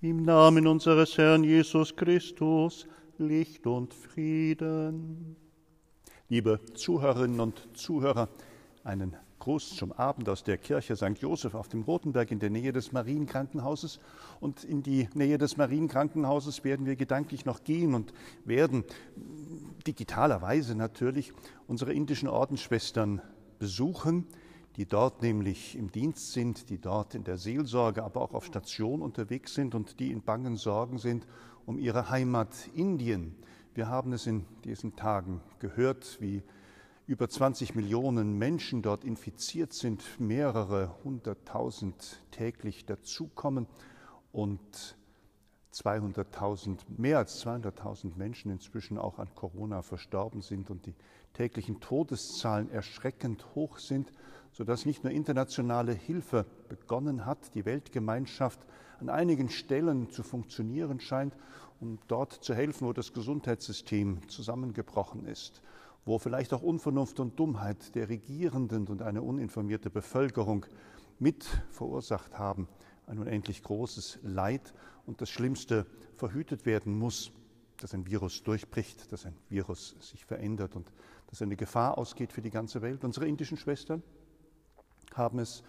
Im Namen unseres Herrn Jesus Christus, Licht und Frieden. Liebe Zuhörerinnen und Zuhörer, einen Gruß zum Abend aus der Kirche St. Joseph auf dem Rotenberg in der Nähe des Marienkrankenhauses. Und in die Nähe des Marienkrankenhauses werden wir gedanklich noch gehen und werden digitalerweise natürlich unsere indischen Ordensschwestern besuchen, die dort nämlich im Dienst sind, die dort in der Seelsorge, aber auch auf Station unterwegs sind und die in bangen Sorgen sind um ihre Heimat Indien. Wir haben es in diesen Tagen gehört, wie über 20 Millionen Menschen dort infiziert sind, mehrere hunderttausend täglich dazukommen und 200.000, mehr als 200.000 Menschen inzwischen auch an Corona verstorben sind und die täglichen Todeszahlen erschreckend hoch sind, sodass nicht nur internationale Hilfe begonnen hat, die Weltgemeinschaft an einigen Stellen zu funktionieren scheint, um dort zu helfen, wo das Gesundheitssystem zusammengebrochen ist, wo vielleicht auch Unvernunft und Dummheit der Regierenden und eine uninformierte Bevölkerung mit verursacht haben, ein unendlich großes Leid und das Schlimmste verhütet werden muss, dass ein Virus durchbricht, dass ein Virus sich verändert und dass eine Gefahr ausgeht für die ganze Welt. Unsere indischen Schwestern haben es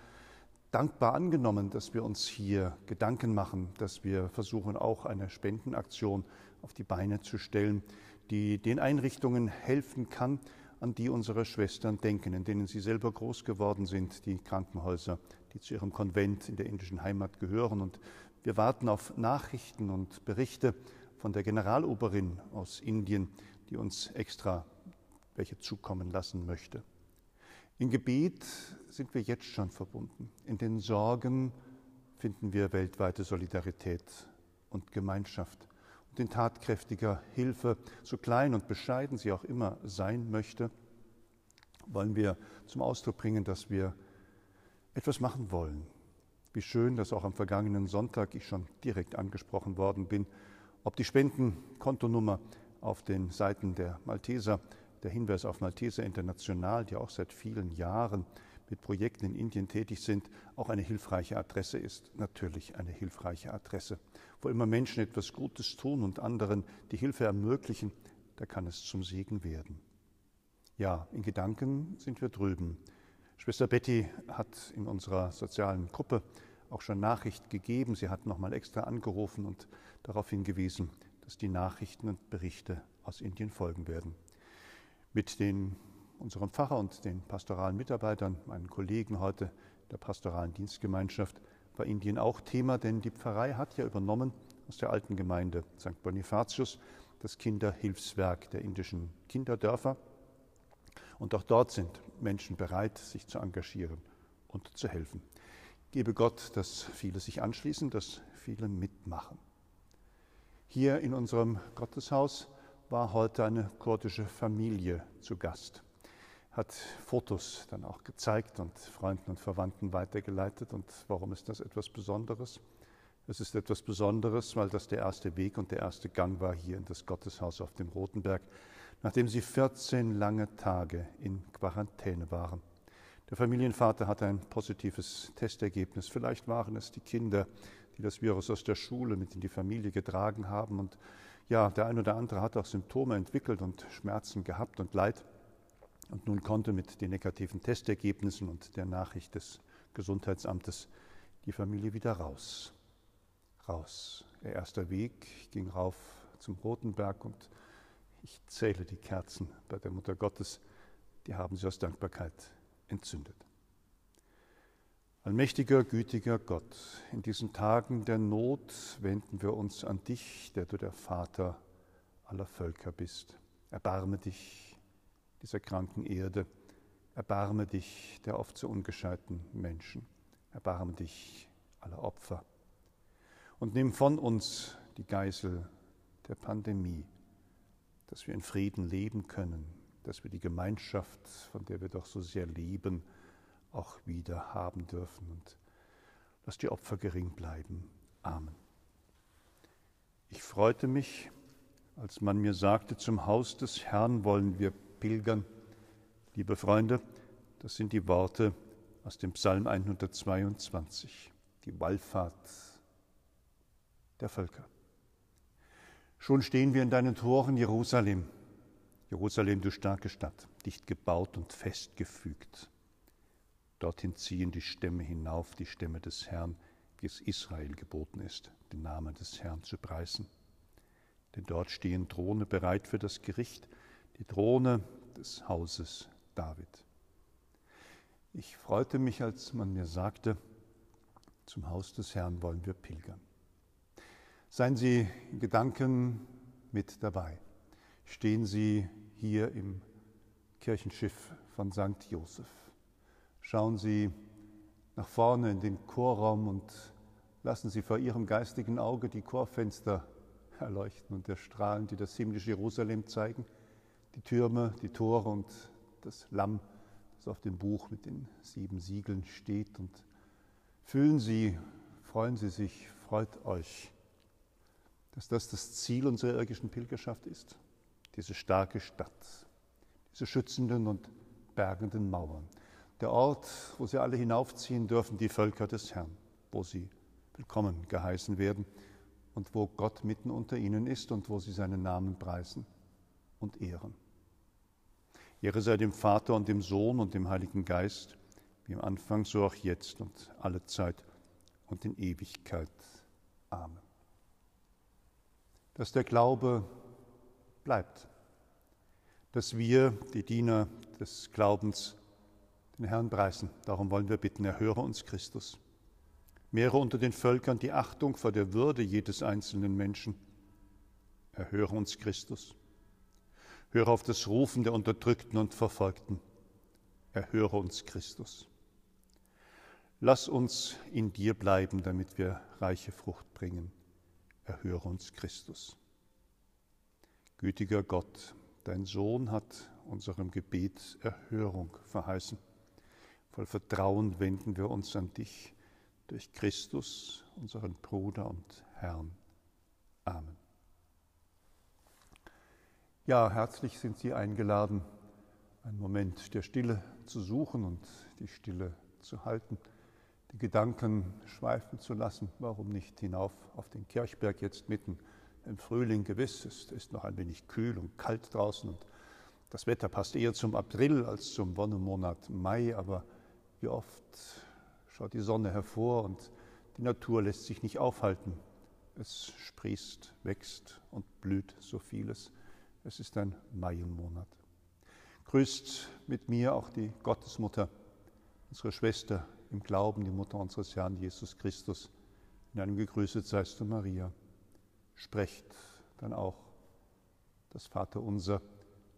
dankbar angenommen, dass wir uns hier Gedanken machen, dass wir versuchen, auch eine Spendenaktion auf die Beine zu stellen, die den Einrichtungen helfen kann, an die unsere Schwestern denken, in denen sie selber groß geworden sind, die Krankenhäuser, die zu ihrem Konvent in der indischen Heimat gehören. Und wir warten auf Nachrichten und Berichte von der Generaloberin aus Indien, die uns extra welche zukommen lassen möchte. Im Gebet sind wir jetzt schon verbunden. In den Sorgen finden wir weltweite Solidarität und Gemeinschaft in tatkräftiger Hilfe, so klein und bescheiden sie auch immer sein möchte, wollen wir zum Ausdruck bringen, dass wir etwas machen wollen. Wie schön, dass auch am vergangenen Sonntag ich schon direkt angesprochen worden bin, ob die Spendenkontonummer auf den Seiten der Malteser, der Hinweis auf Malteser International, die auch seit vielen Jahren mit Projekten in Indien tätig sind, auch eine hilfreiche Adresse ist. Natürlich eine hilfreiche Adresse. Wo immer Menschen etwas Gutes tun und anderen die Hilfe ermöglichen, da kann es zum Segen werden. Ja, in Gedanken sind wir drüben. Schwester Betty hat in unserer sozialen Gruppe auch schon Nachricht gegeben. Sie hat nochmal extra angerufen und darauf hingewiesen, dass die Nachrichten und Berichte aus Indien folgen werden. Mit den unserem Pfarrer und den pastoralen Mitarbeitern, meinen Kollegen heute der pastoralen Dienstgemeinschaft, war Indien auch Thema, denn die Pfarrei hat ja übernommen aus der alten Gemeinde St. Bonifatius das Kinderhilfswerk der indischen Kinderdörfer. Und auch dort sind Menschen bereit, sich zu engagieren und zu helfen. Gebe Gott, dass viele sich anschließen, dass viele mitmachen. Hier in unserem Gotteshaus war heute eine kurdische Familie zu Gast hat Fotos dann auch gezeigt und Freunden und Verwandten weitergeleitet. Und warum ist das etwas Besonderes? Es ist etwas Besonderes, weil das der erste Weg und der erste Gang war hier in das Gotteshaus auf dem Rotenberg, nachdem sie 14 lange Tage in Quarantäne waren. Der Familienvater hatte ein positives Testergebnis. Vielleicht waren es die Kinder, die das Virus aus der Schule mit in die Familie getragen haben. Und ja, der ein oder andere hat auch Symptome entwickelt und Schmerzen gehabt und Leid. Und nun konnte mit den negativen Testergebnissen und der Nachricht des Gesundheitsamtes die Familie wieder raus. Raus. Der erste Weg ging rauf zum Rotenberg und ich zähle die Kerzen bei der Mutter Gottes, die haben sie aus Dankbarkeit entzündet. Allmächtiger, gütiger Gott, in diesen Tagen der Not wenden wir uns an dich, der du der Vater aller Völker bist. Erbarme dich dieser kranken Erde. Erbarme dich der oft so ungescheiten Menschen. Erbarme dich aller Opfer. Und nimm von uns die Geißel der Pandemie, dass wir in Frieden leben können, dass wir die Gemeinschaft, von der wir doch so sehr leben, auch wieder haben dürfen. Und lass die Opfer gering bleiben. Amen. Ich freute mich, als man mir sagte, zum Haus des Herrn wollen wir pilgern. Liebe Freunde, das sind die Worte aus dem Psalm 122, die Wallfahrt der Völker. Schon stehen wir in deinen Toren, Jerusalem. Jerusalem, du starke Stadt, dicht gebaut und festgefügt. Dorthin ziehen die Stämme hinauf, die Stämme des Herrn, wie es Israel geboten ist, den Namen des Herrn zu preisen. Denn dort stehen Throne bereit für das Gericht, die Throne des Hauses David. Ich freute mich, als man mir sagte, zum Haus des Herrn wollen wir pilgern. Seien Sie in Gedanken mit dabei. Stehen Sie hier im Kirchenschiff von St. Joseph. Schauen Sie nach vorne in den Chorraum und lassen Sie vor Ihrem geistigen Auge die Chorfenster erleuchten und erstrahlen, die das himmlische Jerusalem zeigen, die Türme, die Tore und das Lamm, das auf dem Buch mit den sieben Siegeln steht und Fühlen Sie, freuen Sie sich, freut euch, dass das das Ziel unserer irdischen Pilgerschaft ist. Diese starke Stadt, diese schützenden und bergenden Mauern. Der Ort, wo sie alle hinaufziehen dürfen, die Völker des Herrn, wo sie willkommen geheißen werden und wo Gott mitten unter ihnen ist und wo sie seinen Namen preisen und ehren. Ehre sei dem Vater und dem Sohn und dem Heiligen Geist, wie am Anfang, so auch jetzt und alle Zeit und in Ewigkeit. Amen. Dass der Glaube bleibt, dass wir, die Diener des Glaubens, den Herrn preisen. Darum wollen wir bitten, erhöre uns Christus. Mehre unter den Völkern die Achtung vor der Würde jedes einzelnen Menschen. Erhöre uns Christus. Höre auf das Rufen der Unterdrückten und Verfolgten. Erhöre uns Christus. Lass uns in dir bleiben, damit wir reiche Frucht bringen. Erhöre uns, Christus. Gütiger Gott, dein Sohn hat unserem Gebet Erhörung verheißen. Voll Vertrauen wenden wir uns an dich durch Christus, unseren Bruder und Herrn. Amen. Ja, herzlich sind Sie eingeladen, einen Moment der Stille zu suchen und die Stille zu halten die Gedanken schweifen zu lassen. Warum nicht hinauf auf den Kirchberg jetzt mitten im Frühling? Gewiss, es ist noch ein wenig kühl und kalt draußen und das Wetter passt eher zum April als zum Wonnemonat Mai, aber wie oft schaut die Sonne hervor und die Natur lässt sich nicht aufhalten. Es sprießt, wächst und blüht so vieles. Es ist ein Maienmonat. Grüßt mit mir auch die Gottesmutter, unsere Schwester im Glauben die Mutter unseres Herrn Jesus Christus. In einem Gegrüßet seist du, Maria. Sprecht dann auch das Vaterunser,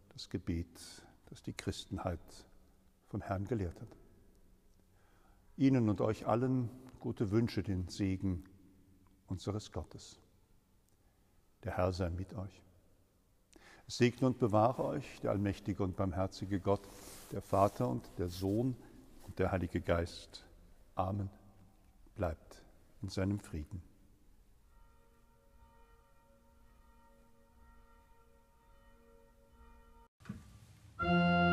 das Gebet, das die Christenheit vom Herrn gelehrt hat. Ihnen und euch allen gute Wünsche, den Segen unseres Gottes. Der Herr sei mit euch. Segne und bewahre euch der allmächtige und barmherzige Gott, der Vater und der Sohn und der Heilige Geist. Amen. Bleibt in seinem Frieden. Musik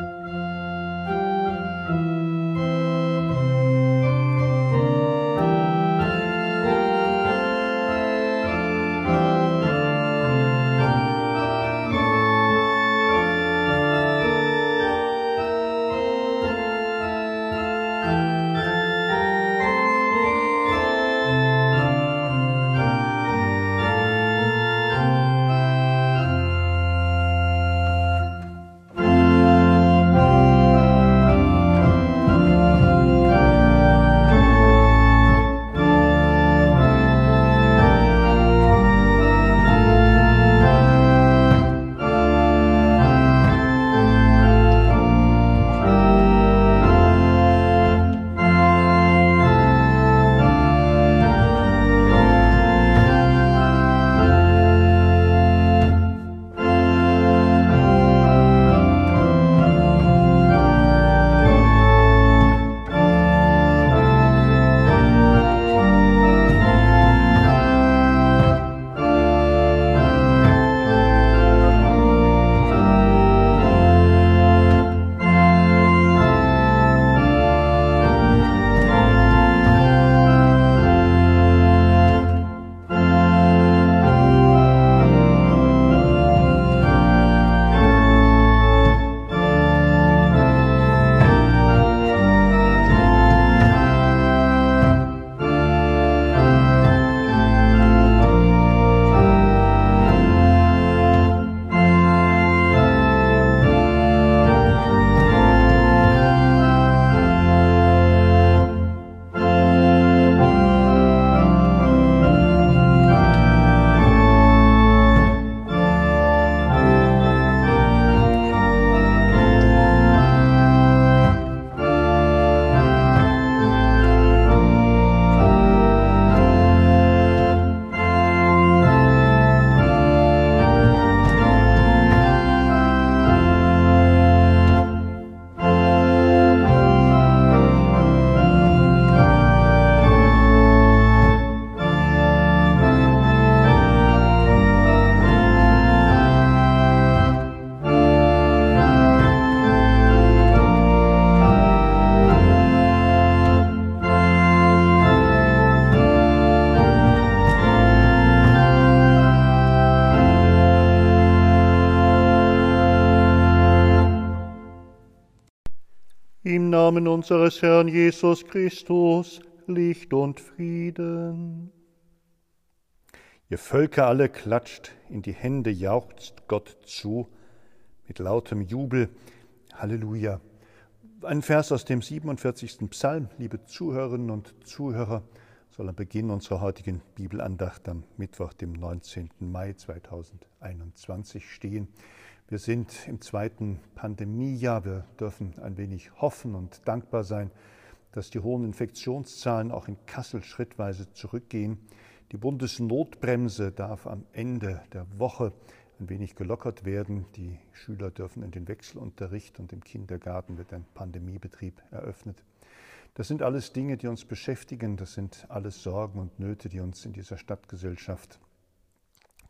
Namen unseres Herrn Jesus Christus Licht und Frieden. Ihr Völker alle klatscht in die Hände, jauchzt Gott zu mit lautem Jubel. Halleluja. Ein Vers aus dem 47. Psalm, liebe Zuhörerinnen und Zuhörer, soll am Beginn unserer heutigen Bibelandacht am Mittwoch, dem 19. Mai 2021 stehen. Wir sind im zweiten Pandemiejahr. Wir dürfen ein wenig hoffen und dankbar sein, dass die hohen Infektionszahlen auch in Kassel schrittweise zurückgehen. Die Bundesnotbremse darf am Ende der Woche ein wenig gelockert werden. Die Schüler dürfen in den Wechselunterricht und im Kindergarten wird ein Pandemiebetrieb eröffnet. Das sind alles Dinge, die uns beschäftigen. Das sind alles Sorgen und Nöte, die uns in dieser Stadtgesellschaft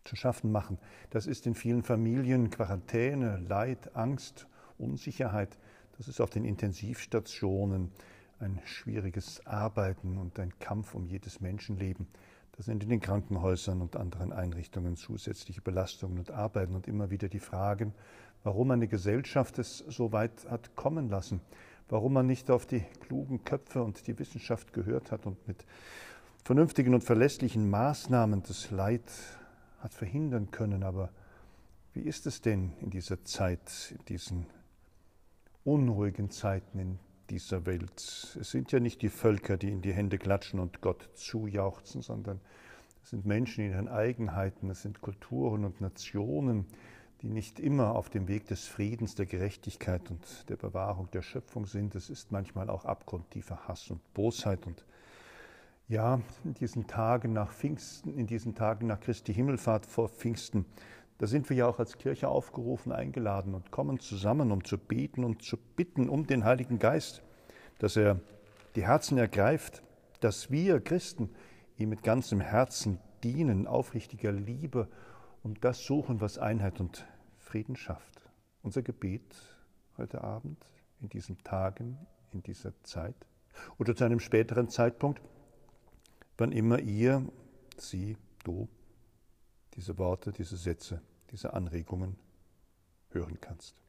zu schaffen machen. Das ist in vielen Familien Quarantäne, Leid, Angst, Unsicherheit. Das ist auf den Intensivstationen ein schwieriges Arbeiten und ein Kampf um jedes Menschenleben. Das sind in den Krankenhäusern und anderen Einrichtungen zusätzliche Belastungen und Arbeiten und immer wieder die Fragen, warum eine Gesellschaft es so weit hat kommen lassen, warum man nicht auf die klugen Köpfe und die Wissenschaft gehört hat und mit vernünftigen und verlässlichen Maßnahmen das Leid hat verhindern können. Aber wie ist es denn in dieser Zeit, in diesen unruhigen Zeiten in dieser Welt? Es sind ja nicht die Völker, die in die Hände klatschen und Gott zujauchzen, sondern es sind Menschen in ihren Eigenheiten, es sind Kulturen und Nationen, die nicht immer auf dem Weg des Friedens, der Gerechtigkeit und der Bewahrung der Schöpfung sind. Es ist manchmal auch abgrundtiefer Hass und Bosheit und ja, in diesen Tagen nach Pfingsten, in diesen Tagen nach Christi Himmelfahrt vor Pfingsten, da sind wir ja auch als Kirche aufgerufen, eingeladen und kommen zusammen, um zu beten und zu bitten um den Heiligen Geist, dass er die Herzen ergreift, dass wir Christen ihm mit ganzem Herzen dienen, aufrichtiger Liebe und das suchen, was Einheit und Frieden schafft. Unser Gebet heute Abend, in diesen Tagen, in dieser Zeit oder zu einem späteren Zeitpunkt, wann immer ihr, sie, du diese Worte, diese Sätze, diese Anregungen hören kannst.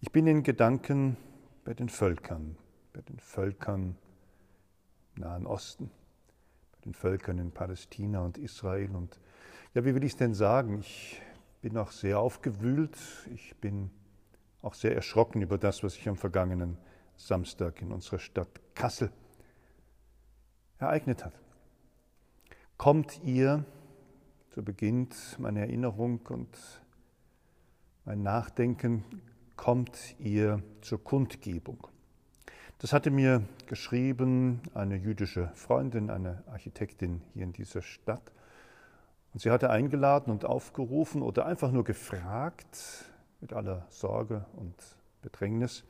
Ich bin in Gedanken bei den Völkern, bei den Völkern im Nahen Osten, bei den Völkern in Palästina und Israel. Und ja, wie will ich es denn sagen? Ich bin auch sehr aufgewühlt, ich bin auch sehr erschrocken über das, was sich am vergangenen Samstag in unserer Stadt Kassel ereignet hat. Kommt ihr, so beginnt meine Erinnerung und mein Nachdenken, kommt ihr zur Kundgebung. Das hatte mir geschrieben eine jüdische Freundin, eine Architektin hier in dieser Stadt. Und sie hatte eingeladen und aufgerufen oder einfach nur gefragt, mit aller Sorge und Bedrängnis,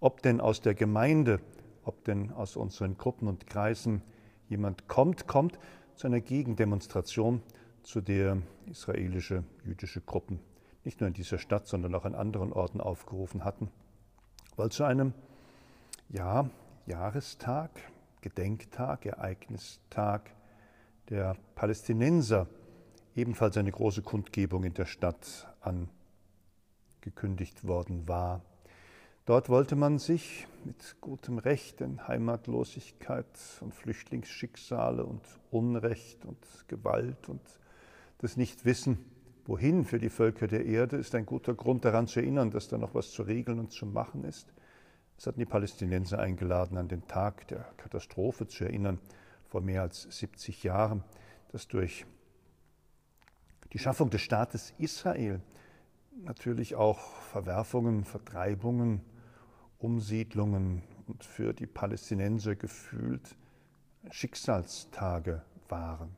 ob denn aus der Gemeinde, ob denn aus unseren Gruppen und Kreisen jemand kommt, kommt zu einer Gegendemonstration, zu der israelische jüdische Gruppen nicht nur in dieser Stadt, sondern auch an anderen Orten aufgerufen hatten, weil zu einem ja, Jahrestag, Gedenktag, Ereignistag der Palästinenser ebenfalls eine große Kundgebung in der Stadt angekündigt worden war. Dort wollte man sich mit gutem Recht in Heimatlosigkeit und Flüchtlingsschicksale und Unrecht und Gewalt und das Nichtwissen, wohin für die Völker der Erde, ist ein guter Grund daran zu erinnern, dass da noch was zu regeln und zu machen ist. Es hatten die Palästinenser eingeladen, an den Tag der Katastrophe zu erinnern, vor mehr als 70 Jahren, dass durch die Schaffung des Staates Israel natürlich auch Verwerfungen, Vertreibungen, Umsiedlungen und für die Palästinenser gefühlt Schicksalstage waren.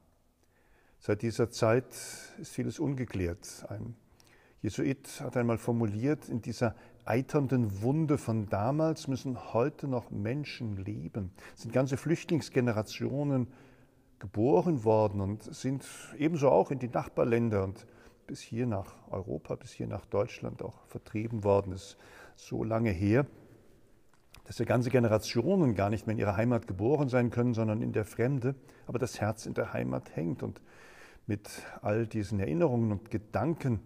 Seit dieser Zeit ist vieles ungeklärt. Ein Jesuit hat einmal formuliert, in dieser eiternden Wunde von damals müssen heute noch Menschen leben. Es sind ganze Flüchtlingsgenerationen geboren worden und sind ebenso auch in die Nachbarländer und bis hier nach Europa, bis hier nach Deutschland auch vertrieben worden. Das ist so lange her dass ja ganze Generationen gar nicht mehr in ihrer Heimat geboren sein können, sondern in der Fremde, aber das Herz in der Heimat hängt. Und mit all diesen Erinnerungen und Gedanken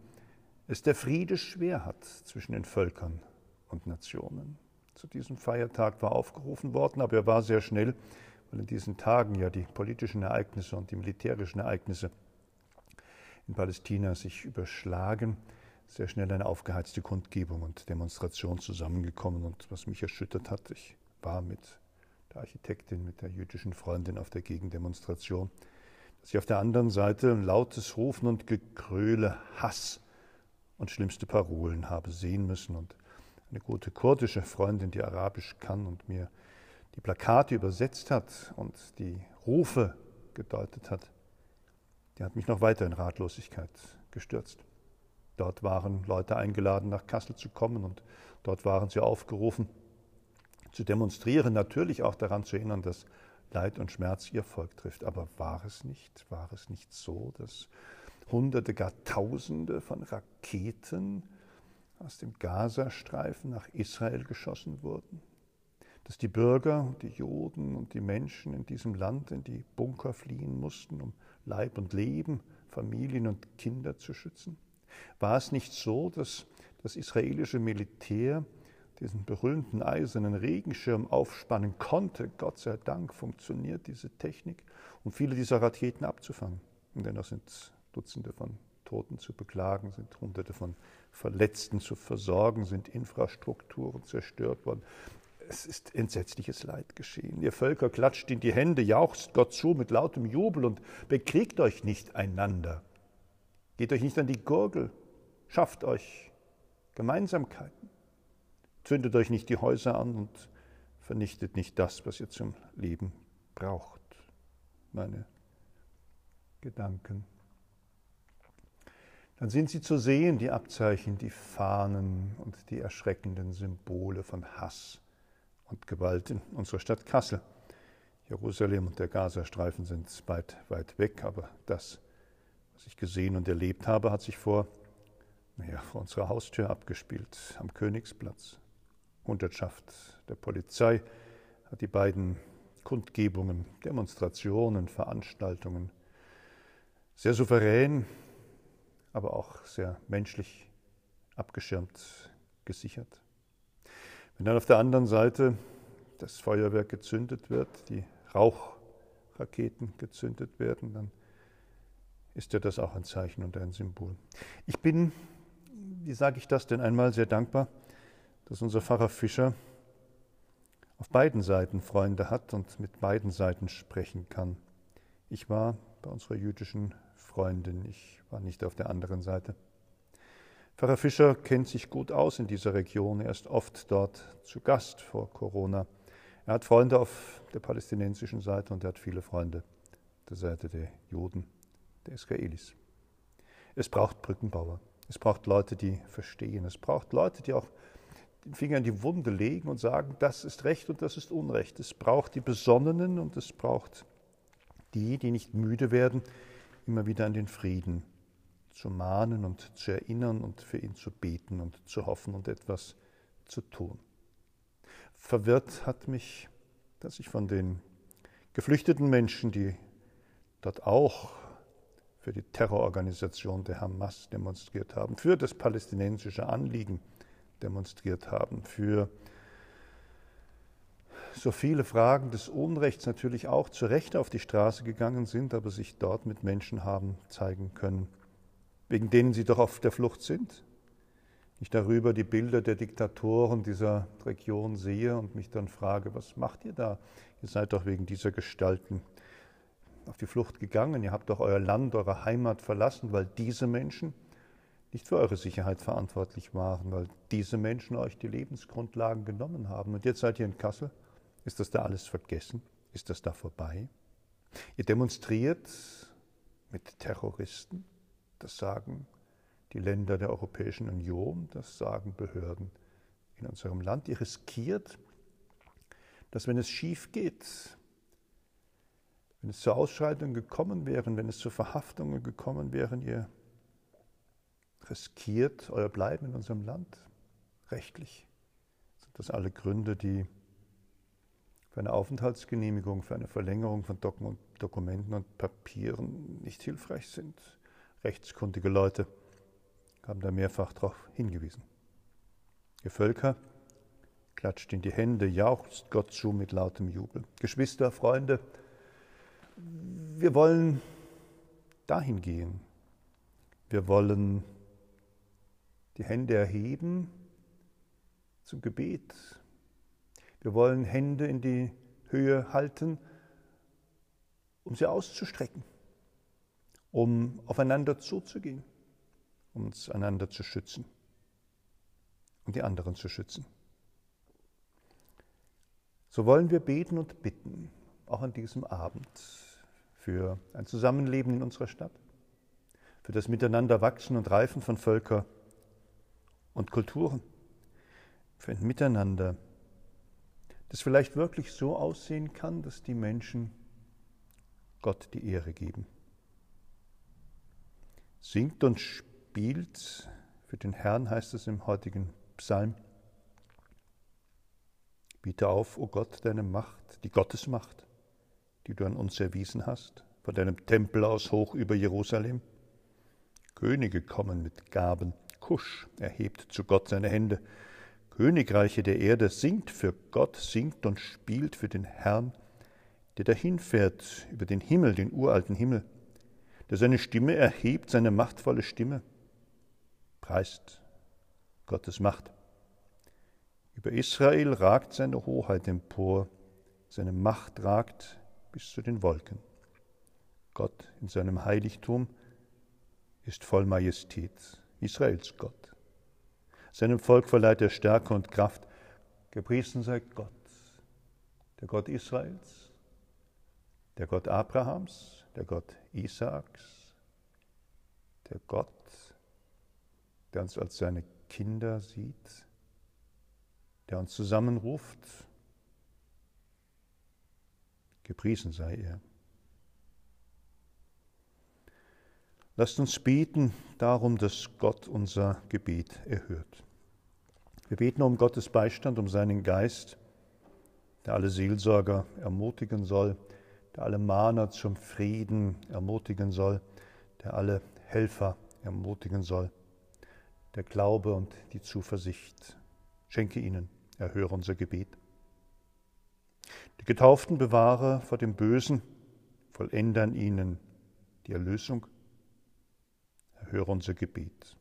es der Friede schwer hat zwischen den Völkern und Nationen. zu diesem Feiertag war aufgerufen worden, aber er war sehr schnell, weil in diesen Tagen ja die politischen Ereignisse und die militärischen Ereignisse in Palästina sich überschlagen, sehr schnell eine aufgeheizte Kundgebung und Demonstration zusammengekommen. Und was mich erschüttert hat, ich war mit der Architektin, mit der jüdischen Freundin auf der Gegendemonstration, dass ich auf der anderen Seite ein lautes Rufen und Gekröle, Hass und schlimmste Parolen habe sehen müssen. Und eine gute kurdische Freundin, die Arabisch kann und mir die Plakate übersetzt hat und die Rufe gedeutet hat, die hat mich noch weiter in Ratlosigkeit gestürzt. Dort waren Leute eingeladen, nach Kassel zu kommen und dort waren sie aufgerufen, zu demonstrieren, natürlich auch daran zu erinnern, dass Leid und Schmerz ihr Volk trifft. Aber war es nicht, war es nicht so, dass Hunderte, gar Tausende von Raketen aus dem Gazastreifen nach Israel geschossen wurden? Dass die Bürger, die Juden und die Menschen in diesem Land in die Bunker fliehen mussten, um Leib und Leben, Familien und Kinder zu schützen? War es nicht so, dass das israelische Militär diesen berühmten eisernen Regenschirm aufspannen konnte? Gott sei Dank funktioniert diese Technik, um viele dieser Raketen abzufangen. Und dennoch sind Dutzende von Toten zu beklagen, sind Hunderte von Verletzten zu versorgen, sind Infrastrukturen zerstört worden. Es ist entsetzliches Leid geschehen. Ihr Völker klatscht in die Hände, jauchzt Gott zu mit lautem Jubel und bekriegt euch nicht einander. Geht euch nicht an die Gurgel, schafft euch Gemeinsamkeiten. Zündet euch nicht die Häuser an und vernichtet nicht das, was ihr zum Leben braucht. Meine Gedanken. Dann sind sie zu sehen, die Abzeichen, die Fahnen und die erschreckenden Symbole von Hass und Gewalt in unserer Stadt Kassel. Jerusalem und der Gazastreifen sind weit, weit weg, aber das was ich gesehen und erlebt habe, hat sich vor, naja, vor unserer Haustür abgespielt, am Königsplatz. Hundertschaft der Polizei hat die beiden Kundgebungen, Demonstrationen, Veranstaltungen sehr souverän, aber auch sehr menschlich abgeschirmt gesichert. Wenn dann auf der anderen Seite das Feuerwerk gezündet wird, die Rauchraketen gezündet werden, dann ist ja das auch ein Zeichen und ein Symbol. Ich bin, wie sage ich das denn einmal, sehr dankbar, dass unser Pfarrer Fischer auf beiden Seiten Freunde hat und mit beiden Seiten sprechen kann. Ich war bei unserer jüdischen Freundin, ich war nicht auf der anderen Seite. Pfarrer Fischer kennt sich gut aus in dieser Region, er ist oft dort zu Gast vor Corona. Er hat Freunde auf der palästinensischen Seite und er hat viele Freunde der Seite der Juden der Israelis. Es braucht Brückenbauer. Es braucht Leute, die verstehen. Es braucht Leute, die auch den Finger in die Wunde legen und sagen, das ist Recht und das ist Unrecht. Es braucht die Besonnenen und es braucht die, die nicht müde werden, immer wieder an den Frieden zu mahnen und zu erinnern und für ihn zu beten und zu hoffen und etwas zu tun. Verwirrt hat mich, dass ich von den geflüchteten Menschen, die dort auch für die Terrororganisation der Hamas demonstriert haben, für das palästinensische Anliegen demonstriert haben, für so viele Fragen des Unrechts natürlich auch zu Recht auf die Straße gegangen sind, aber sich dort mit Menschen haben zeigen können, wegen denen sie doch auf der Flucht sind. Ich darüber die Bilder der Diktatoren dieser Region sehe und mich dann frage, was macht ihr da? Ihr seid doch wegen dieser Gestalten auf die Flucht gegangen, ihr habt doch euer Land, eure Heimat verlassen, weil diese Menschen nicht für eure Sicherheit verantwortlich waren, weil diese Menschen euch die Lebensgrundlagen genommen haben. Und jetzt seid ihr in Kassel. Ist das da alles vergessen? Ist das da vorbei? Ihr demonstriert mit Terroristen. Das sagen die Länder der Europäischen Union, das sagen Behörden in unserem Land. Ihr riskiert, dass wenn es schief geht, wenn es zu Ausschreitungen gekommen wären, wenn es zu Verhaftungen gekommen wären, ihr riskiert euer Bleiben in unserem Land rechtlich. Sind das alle Gründe, die für eine Aufenthaltsgenehmigung, für eine Verlängerung von Dokumenten und Papieren nicht hilfreich sind? Rechtskundige Leute haben da mehrfach darauf hingewiesen. Ihr Völker klatscht in die Hände, jauchzt Gott zu mit lautem Jubel. Geschwister, Freunde, wir wollen dahin gehen. Wir wollen die Hände erheben zum Gebet. Wir wollen Hände in die Höhe halten, um sie auszustrecken, um aufeinander zuzugehen, um uns einander zu schützen und die anderen zu schützen. So wollen wir beten und bitten, auch an diesem Abend, für ein Zusammenleben in unserer Stadt, für das Miteinander wachsen und reifen von Völker und Kulturen, für ein Miteinander, das vielleicht wirklich so aussehen kann, dass die Menschen Gott die Ehre geben. Singt und spielt für den Herrn, heißt es im heutigen Psalm. Biete auf, o oh Gott, deine Macht, die Gottesmacht, die du an uns erwiesen hast, von deinem Tempel aus hoch über Jerusalem. Könige kommen mit Gaben, Kusch erhebt zu Gott seine Hände. Königreiche der Erde singt für Gott, singt und spielt für den Herrn, der dahinfährt über den Himmel, den uralten Himmel, der seine Stimme erhebt, seine machtvolle Stimme. Preist Gottes Macht. Über Israel ragt seine Hoheit empor, seine Macht ragt bis zu den Wolken. Gott in seinem Heiligtum ist voll Majestät, Israels Gott. Seinem Volk verleiht er Stärke und Kraft. Gepriesen sei Gott, der Gott Israels, der Gott Abrahams, der Gott Isaaks, der Gott, der uns als seine Kinder sieht, der uns zusammenruft. Gepriesen sei er. Lasst uns beten darum, dass Gott unser Gebet erhört. Wir beten um Gottes Beistand, um seinen Geist, der alle Seelsorger ermutigen soll, der alle Mahner zum Frieden ermutigen soll, der alle Helfer ermutigen soll der Glaube und die Zuversicht. Schenke ihnen, erhöre unser Gebet. Die Getauften bewahre vor dem Bösen, vollende an ihnen die Erlösung. Erhöre unser Gebet.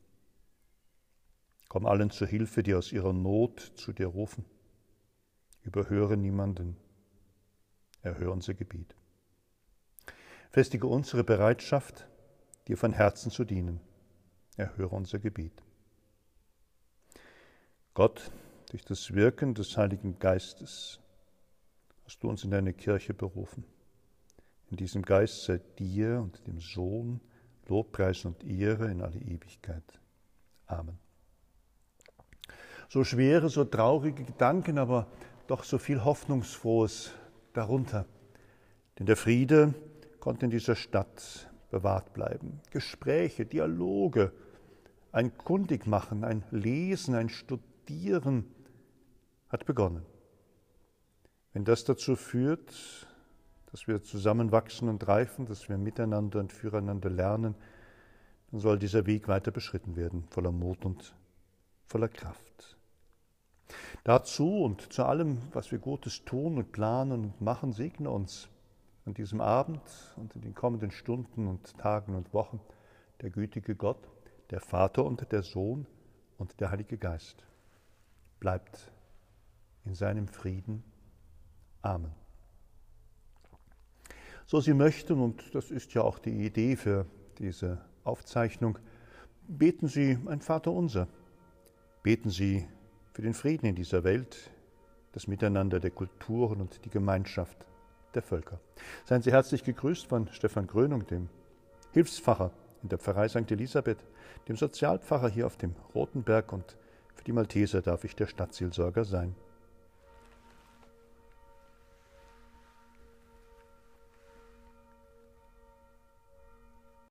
Komm allen zur Hilfe, die aus ihrer Not zu dir rufen. Überhöre niemanden. Erhöre unser Gebet. Festige unsere Bereitschaft, dir von Herzen zu dienen. Erhöre unser Gebet. Gott, durch das Wirken des Heiligen Geistes hast du uns in deine Kirche berufen. In diesem Geist sei dir und dem Sohn Lobpreis und Ehre in alle Ewigkeit. Amen. So schwere, so traurige Gedanken, aber doch so viel Hoffnungsfrohes darunter. Denn der Friede konnte in dieser Stadt bewahrt bleiben. Gespräche, Dialoge, ein Kundigmachen, ein Lesen, ein Studieren hat begonnen. Wenn das dazu führt, dass wir zusammenwachsen und reifen, dass wir miteinander und füreinander lernen, dann soll dieser Weg weiter beschritten werden, voller Mut und voller Kraft. Dazu und zu allem, was wir Gutes tun und planen und machen, segne uns an diesem Abend und in den kommenden Stunden und Tagen und Wochen der gütige Gott, der Vater und der Sohn und der Heilige Geist bleibt in seinem Frieden. Amen. So Sie möchten, und das ist ja auch die Idee für diese Aufzeichnung, beten Sie ein Vaterunser. Beten Sie für den Frieden in dieser Welt, das Miteinander der Kulturen und die Gemeinschaft der Völker. Seien Sie herzlich gegrüßt von Stefan Grönung, dem Hilfspfarrer in der Pfarrei St. Elisabeth, dem Sozialpfarrer hier auf dem Rotenberg und für die Malteser darf ich der Stadtseelsorger sein.